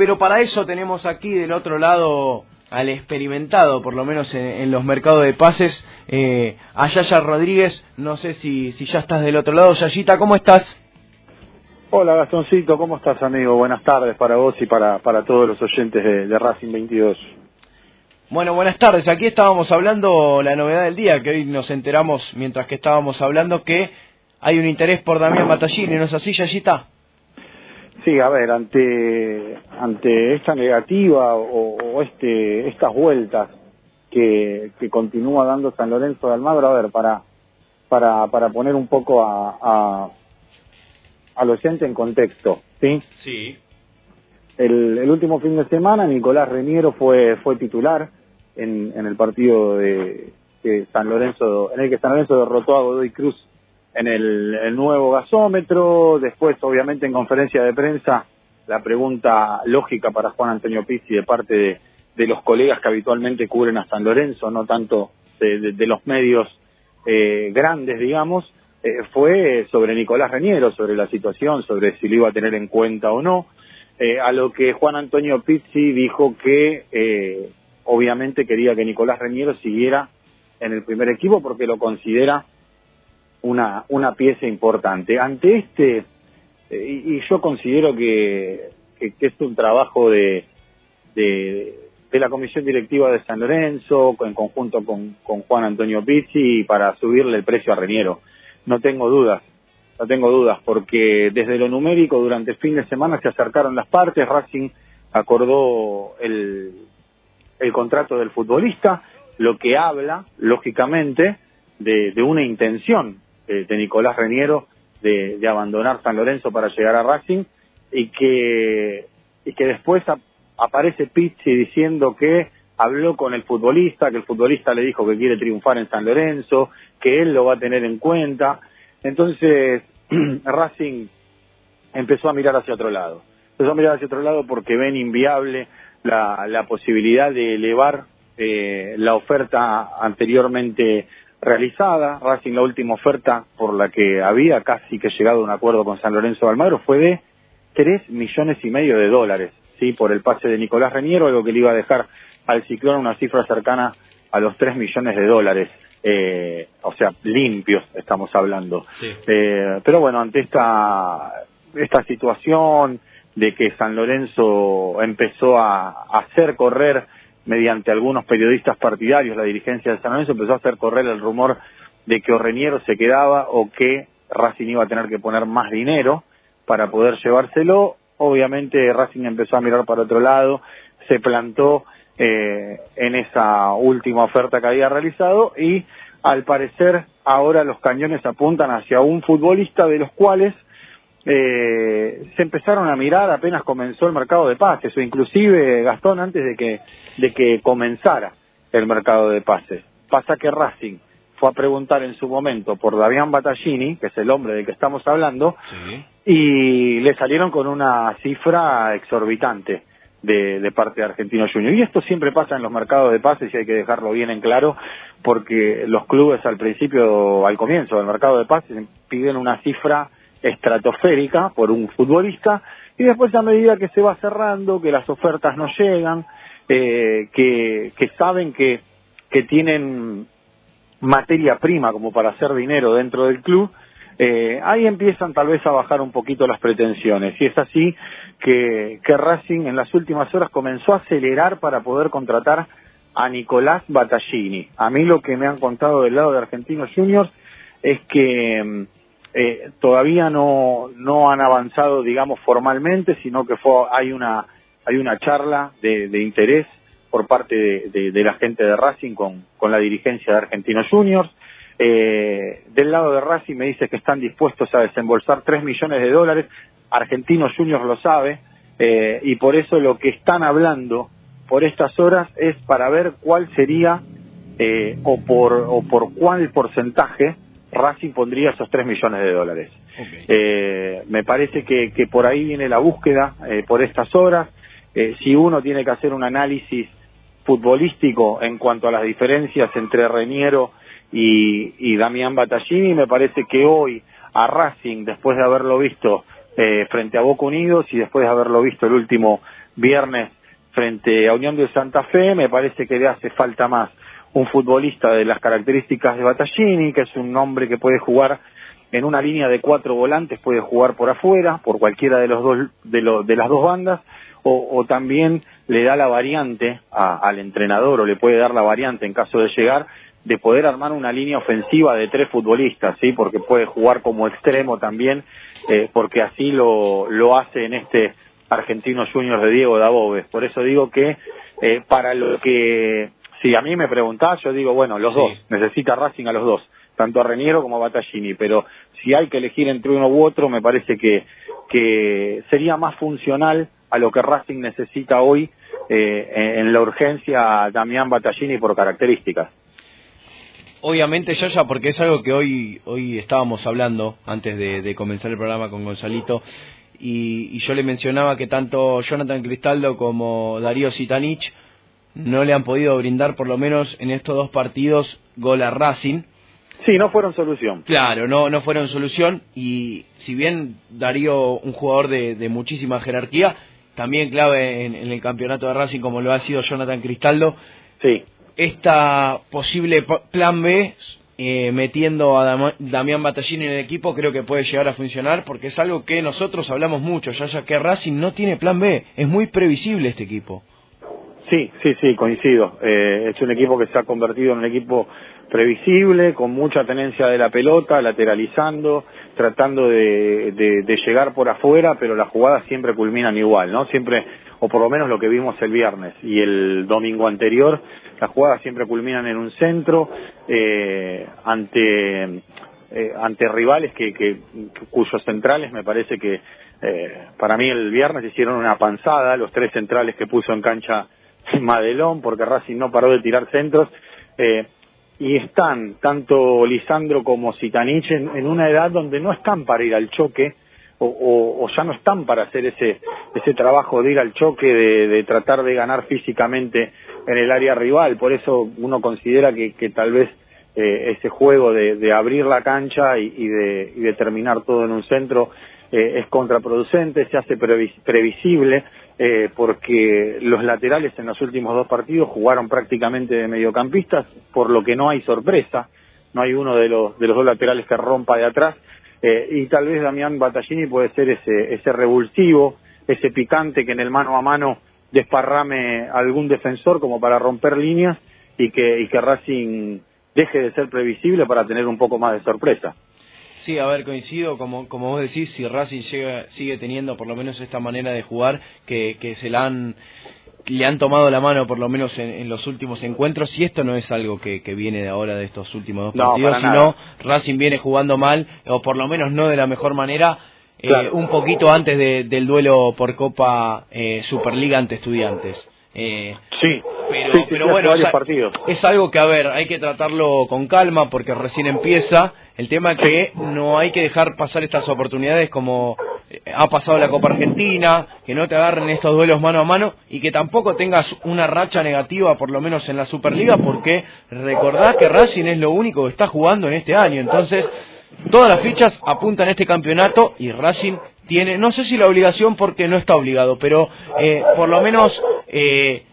pero para eso tenemos aquí del otro lado al experimentado, por lo menos en, los mercados de pases, eh, a Yaya Rodríguez. No sé si, si ya estás del otro lado. Yayita, ¿cómo estás? Hola Gastoncito, ¿cómo estás amigo? Buenas tardes para vos y para, para todos los oyentes de, de Racing 22. Bueno, buenas tardes. Aquí estábamos hablando la novedad del día, que hoy nos enteramos mientras que estábamos hablando que hay un interés por Damián Batallini, ¿no es así, Yayita? Sí, a ver, ante, ante esta negativa o, este, estas vueltas que, que, continúa dando San Lorenzo de Almagro, a ver, para, para, para poner un poco a, a, al oyente en contexto, ¿sí? Sí. El, el último fin de semana Nicolás Reniero fue, fue titular en, en el partido de, San Lorenzo, en el que San Lorenzo derrotó a Godoy Cruz en el, nuevo gasómetro, después obviamente en conferencia de prensa la pregunta lógica para Juan Antonio Pizzi de parte de, de los colegas que habitualmente cubren a San Lorenzo, no tanto de, de, los medios eh, grandes, digamos, eh, fue sobre Nicolás Reñero, sobre la situación, sobre si lo iba a tener en cuenta o no, eh, a lo que Juan Antonio Pizzi dijo que eh, obviamente quería que Nicolás Reñero siguiera en el primer equipo porque lo considera una, una pieza importante. Ante este, eh, y, yo considero que, que, es un trabajo de, de, la Comisión Directiva de San Lorenzo, en conjunto con, con Juan Antonio Pizzi, para subirle el precio a Reñero. No tengo dudas, no tengo dudas, porque desde lo numérico durante el fin de semana se acercaron las partes, Racing acordó el, el contrato del futbolista, lo que habla, lógicamente, de, una intención de, Nicolás Reniero de, abandonar San Lorenzo para llegar a Racing y que, y que después aparece Pizzi diciendo que habló con el futbolista, que el futbolista le dijo que quiere triunfar en San Lorenzo, que él lo va a tener en cuenta. Entonces, Racing empezó a mirar hacia otro lado. Empezó a mirar hacia otro lado porque ven inviable la, la posibilidad de elevar eh, la oferta anteriormente realizada. Racing, la última oferta por la que había casi que llegado a un acuerdo con San Lorenzo de Almagro fue de 3 millones y medio de dólares, ¿sí? Por el pase de Nicolás Reñero, algo que le iba a dejar al Ciclón una cifra cercana a los 3 millones de dólares. Eh, o sea, limpios estamos hablando. Eh, pero bueno, ante esta, esta situación, de que San Lorenzo empezó a, hacer correr mediante algunos periodistas partidarios, la dirigencia de San Lorenzo empezó a hacer correr el rumor de que Orreñero se quedaba o que Racing iba a tener que poner más dinero para poder llevárselo. Obviamente Racing empezó a mirar para otro lado, se plantó eh, en esa última oferta que había realizado y al parecer ahora los cañones apuntan hacia un futbolista de los cuales eh, se empezaron a mirar apenas comenzó el mercado de pases, o inclusive Gastón antes de que, de que comenzara el mercado de pases. Pasa que Racing fue a preguntar en su momento por Davián Battaglini, que es el hombre del que estamos hablando, y le salieron con una cifra exorbitante de, de, parte de Argentino Junior. Y esto siempre pasa en los mercados de pases y hay que dejarlo bien en claro, porque los clubes al principio, al comienzo del mercado de pases, piden una cifra estratosférica por un futbolista y después a medida que se va cerrando, que las ofertas no llegan, eh, que, que saben que, que tienen materia prima como para hacer dinero dentro del club, eh, ahí empiezan tal vez a bajar un poquito las pretensiones. Y es así que, que Racing en las últimas horas comenzó a acelerar para poder contratar a Nicolás Battaglini. A mí lo que me han contado del lado de Argentinos Juniors es que mm, eh, todavía no, no han avanzado, digamos, formalmente, sino que fue, hay una, hay una charla de, de interés por parte de, de, la gente de Racing con, con la dirigencia de Argentinos Juniors. Eh, del lado de Racing me dice que están dispuestos a desembolsar 3 millones de dólares. Argentinos Juniors lo sabe eh, y por eso lo que están hablando por estas horas es para ver cuál sería eh, o, por, o por cuál porcentaje Racing pondría esos 3 millones de dólares. Eh, me parece que, que, por ahí viene la búsqueda eh, por estas horas. Eh, si uno tiene que hacer un análisis futbolístico en cuanto a las diferencias entre Reñero y, y Damián Battaglini, me parece que hoy a Racing, después de haberlo visto frente a Boca Unidos y después de haberlo visto el último viernes frente a Unión de Santa Fe, me parece que le hace falta más un futbolista de las características de Battaglini, que es un hombre que puede jugar en una línea de cuatro volantes, puede jugar por afuera, por cualquiera de los dos de, de las dos bandas, o, también le da la variante al entrenador o le puede dar la variante en caso de llegar de poder armar una línea ofensiva de tres futbolistas, sí, porque puede jugar como extremo también, eh, porque así lo, lo hace en este Argentino Junior de Diego Dabove. Por eso digo que eh, para lo que si a mí me preguntás, yo digo, bueno, los dos, necesita Racing a los dos, tanto a Reniero como a Battaglini, pero si hay que elegir entre uno u otro, me parece que, que sería más funcional a lo que Racing necesita hoy eh, en la urgencia Damián Battaglini por características. Obviamente, Yaya, porque es algo que hoy, hoy estábamos hablando antes de, comenzar el programa con Gonzalito, y, y, yo le mencionaba que tanto Jonathan Cristaldo como Darío Sitanich no le han podido brindar, por lo menos en estos dos partidos, gol a Racing. Sí, no fueron solución. Claro, no, no fueron solución. Y si bien Darío, un jugador de, muchísima jerarquía, también clave en, el campeonato de Racing, como lo ha sido Jonathan Cristaldo. Sí. Esta posible plan B, eh, metiendo a Damián Batallini en el equipo, creo que puede llegar a funcionar, porque es algo que nosotros hablamos mucho, ya, ya que Racing no tiene plan B. Es muy previsible este equipo. Sí, sí, sí, coincido. Eh, es un equipo que se ha convertido en un equipo previsible, con mucha tenencia de la pelota, lateralizando, tratando de, de, llegar por afuera, pero las jugadas siempre culminan igual, ¿no? Siempre, o por lo menos lo que vimos el viernes y el domingo anterior, las jugadas siempre culminan en un centro, eh, ante, eh, ante rivales que, que, cuyos centrales me parece que eh, para mí el viernes hicieron una panzada, los tres centrales que puso en cancha Madelón, porque Racing no paró de tirar centros. Eh, y están tanto Lisandro como Sitanich en, una edad donde no están para ir al choque o, ya no están para hacer ese, ese trabajo de ir al choque, de, tratar de ganar físicamente en el área rival. Por eso uno considera que, tal vez eh, ese juego de, abrir la cancha y, de, y, de, terminar todo en un centro eh, es contraproducente, se hace previsible eh, porque los laterales en los últimos dos partidos jugaron prácticamente de mediocampistas, por lo que no hay sorpresa, no hay uno de los, de los dos laterales que rompa de atrás, eh, y tal vez Damián Battaglini puede ser ese, ese revulsivo, ese picante que en el mano a mano desparrame algún defensor como para romper líneas y que, y que Racing deje de ser previsible para tener un poco más de sorpresa. Sí, a ver, coincido, como, como vos decís, si Racing llega, sigue teniendo por lo menos esta manera de jugar, que, que se la han, le han tomado la mano por lo menos en, los últimos encuentros, y esto no es algo que, que, viene de ahora de estos últimos dos partidos, sino Racing viene jugando mal, o por lo menos no de la mejor manera, eh, un poquito antes del duelo por Copa eh, Superliga ante Estudiantes. Eh, sí, pero, bueno, es algo que, a ver, hay que tratarlo con calma porque recién empieza. El tema que no hay que dejar pasar estas oportunidades como eh, ha pasado la Copa Argentina, que no te agarren estos duelos mano a mano y que tampoco tengas una racha negativa, por lo menos en la Superliga, porque recordad que Racing es lo único que está jugando en este año. Entonces, todas las fichas apuntan a este campeonato y Racing tiene, no sé si la obligación porque no está obligado, pero eh, por lo menos eh,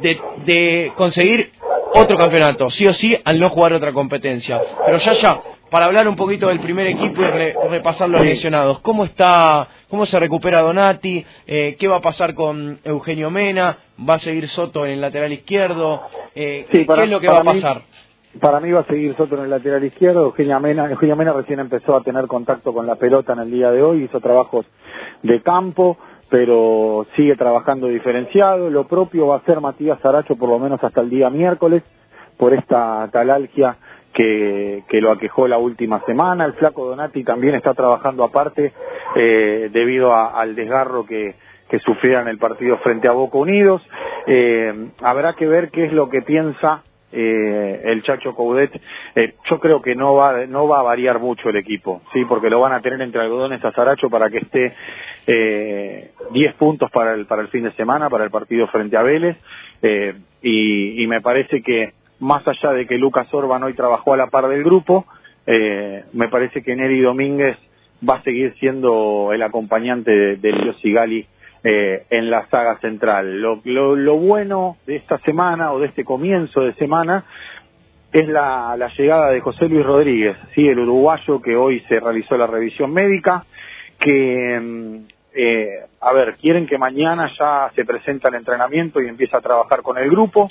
de, de conseguir otro campeonato, sí o sí, al no jugar otra competencia. Pero ya, ya, para hablar un poquito del primer equipo y repasar los lesionados. ¿Cómo está, cómo se recupera Donati? Eh, ¿Qué va a pasar con Eugenio Mena? ¿Va a seguir Soto en el lateral izquierdo? Eh, ¿Qué es lo que va a pasar? para mí va a seguir Soto en el lateral izquierdo. Eugenio Mena, Eugenio Mena recién empezó a tener contacto con la pelota en el día de hoy, hizo trabajos de campo, pero sigue trabajando diferenciado. Lo propio va a hacer Matías Aracho por lo menos hasta el día miércoles por esta talalgia que, que lo aquejó la última semana. El flaco Donati también está trabajando aparte eh, debido al desgarro que, que sufrieron el partido frente a Boca Unidos. Eh, habrá que ver qué es lo que piensa eh, el Chacho Coudet. Eh, yo creo que no va, no va a variar mucho el equipo, sí, porque lo van a tener entre algodones a Zaracho para que esté eh, 10 puntos para el, para el fin de semana, para el partido frente a Vélez. Eh, y, me parece que más allá de que Lucas Orban hoy trabajó a la par del grupo, eh, me parece que Neri Domínguez va a seguir siendo el acompañante de, de Leo Sigali eh, en la saga central. Lo, lo, bueno de esta semana o de este comienzo de semana es la, la llegada de José Luis Rodríguez, sí, el uruguayo que hoy se realizó la revisión médica, que, mm, eh, a ver, quieren que mañana ya se presenta el entrenamiento y empieza a trabajar con el grupo,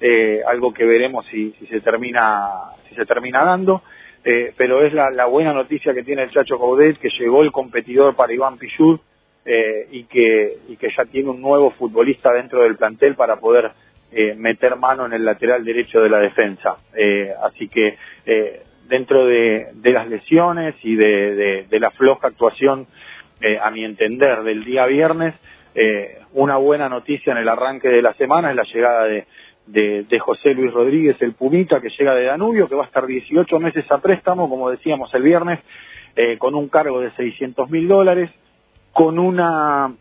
eh, algo que veremos si, si se termina si se termina dando. Eh, pero es la, la, buena noticia que tiene el Chacho Caudet, que llegó el competidor para Iván Pichud eh, y, que, y que ya tiene un nuevo futbolista dentro del plantel para poder eh, meter mano en el lateral derecho de la defensa. Así que dentro de, las lesiones y de la floja actuación, eh, a mi entender, del día viernes, una buena noticia en el arranque de la semana es la llegada de de, de, José Luis Rodríguez, el Pumita, que llega de Danubio, que va a estar 18 meses a préstamo, como decíamos el viernes, eh, con un cargo de 600 mil dólares, con una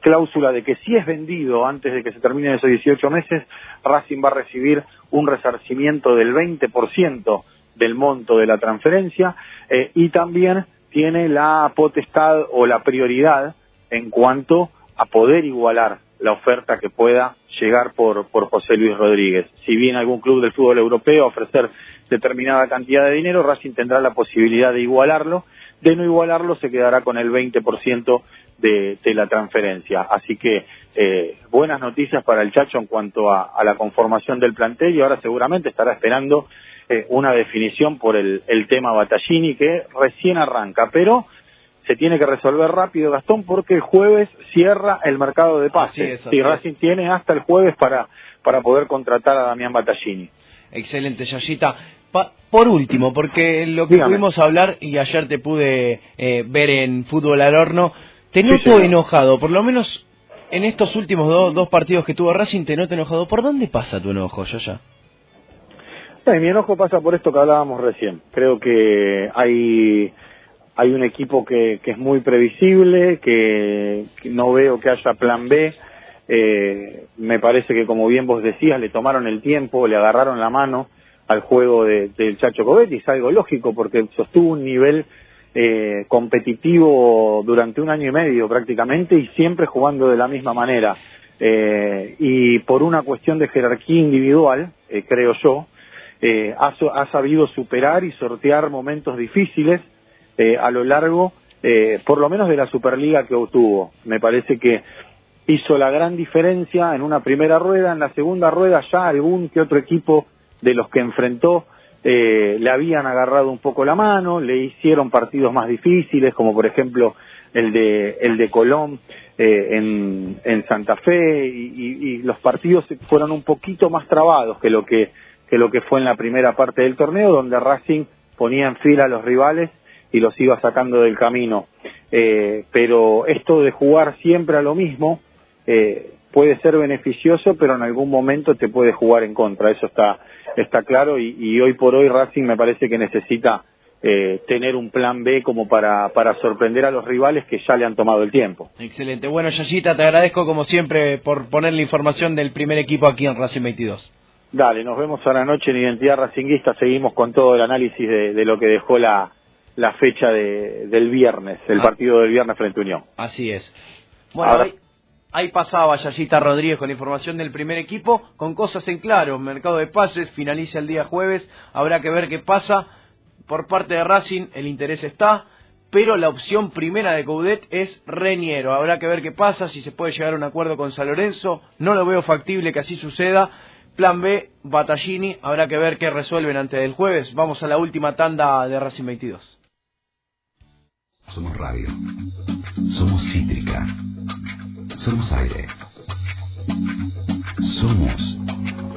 cláusula de que si es vendido antes de que se terminen esos 18 meses, Racing va a recibir un resarcimiento del 20% del monto de la transferencia eh, y también tiene la potestad o la prioridad en cuanto a poder igualar la oferta que pueda llegar por, por José Luis Rodríguez. Si bien algún club del fútbol europeo ofrecer determinada cantidad de dinero, Racing tendrá la posibilidad de igualarlo. De no igualarlo, se quedará con el 20% de, de la transferencia. Así que eh, buenas noticias para el Chacho en cuanto a, a, la conformación del plantel y ahora seguramente estará esperando eh, una definición por el, el tema Battaglini que recién arranca. Pero se tiene que resolver rápido, Gastón, porque el jueves cierra el mercado de pases. y Racing tiene hasta el jueves para, para poder contratar a Damián Battaglini. Excelente, Yayita. por último, porque lo que pudimos hablar y ayer te pude eh, ver en Fútbol al Horno, te noto enojado, por lo menos en estos últimos dos partidos que tuvo Racing, te noto enojado. ¿Por dónde pasa tu enojo, Yaya? Mi enojo pasa por esto que hablábamos recién. Creo que hay hay un equipo que, que es muy previsible, que, no veo que haya plan B. Eh, me parece que, como bien vos decías, le tomaron el tiempo, le agarraron la mano al juego del de, Chacho Cobetti, es algo lógico porque sostuvo un nivel eh, competitivo durante un año y medio prácticamente y siempre jugando de la misma manera. Eh, y por una cuestión de jerarquía individual, eh, creo yo, eh, ha, ha sabido superar y sortear momentos difíciles eh, a lo largo, eh, por lo menos de la Superliga que obtuvo. Me parece que hizo la gran diferencia en una primera rueda, en la segunda rueda ya algún que otro equipo de los que enfrentó eh, le habían agarrado un poco la mano, le hicieron partidos más difíciles, como por ejemplo el de el de Colón eh, en, en Santa Fe y, y, y, los partidos fueron un poquito más trabados que lo que que lo que fue en la primera parte del torneo, donde Racing ponía en fila a los rivales y los iba sacando del camino. Eh, pero esto de jugar siempre a lo mismo eh, puede ser beneficioso, pero en algún momento te puede jugar en contra. Eso está, está claro y, hoy por hoy Racing me parece que necesita eh, tener un plan B como para, para sorprender a los rivales que ya le han tomado el tiempo. Excelente. Bueno, Yayita, te agradezco como siempre por poner la información del primer equipo aquí en Racing 22. Dale, nos vemos a la noche en Identidad Racinguista. Seguimos con todo el análisis de, de lo que dejó la, la fecha de, del viernes, el ah. partido del viernes frente a Unión. Así es. Bueno, ahí, ahí, pasaba Yayita Rodríguez con información del primer equipo, con cosas en claro. Mercado de pases finaliza el día jueves, habrá que ver qué pasa. Por parte de Racing el interés está, pero la opción primera de Coudet es Reñero. Habrá que ver qué pasa, si se puede llegar a un acuerdo con San Lorenzo. No lo veo factible que así suceda. Plan B, Battaglini, habrá que ver qué resuelven antes del jueves. Vamos a la última tanda de Racing 22. Somos radio. Somos cítrica. Somos aire. Somos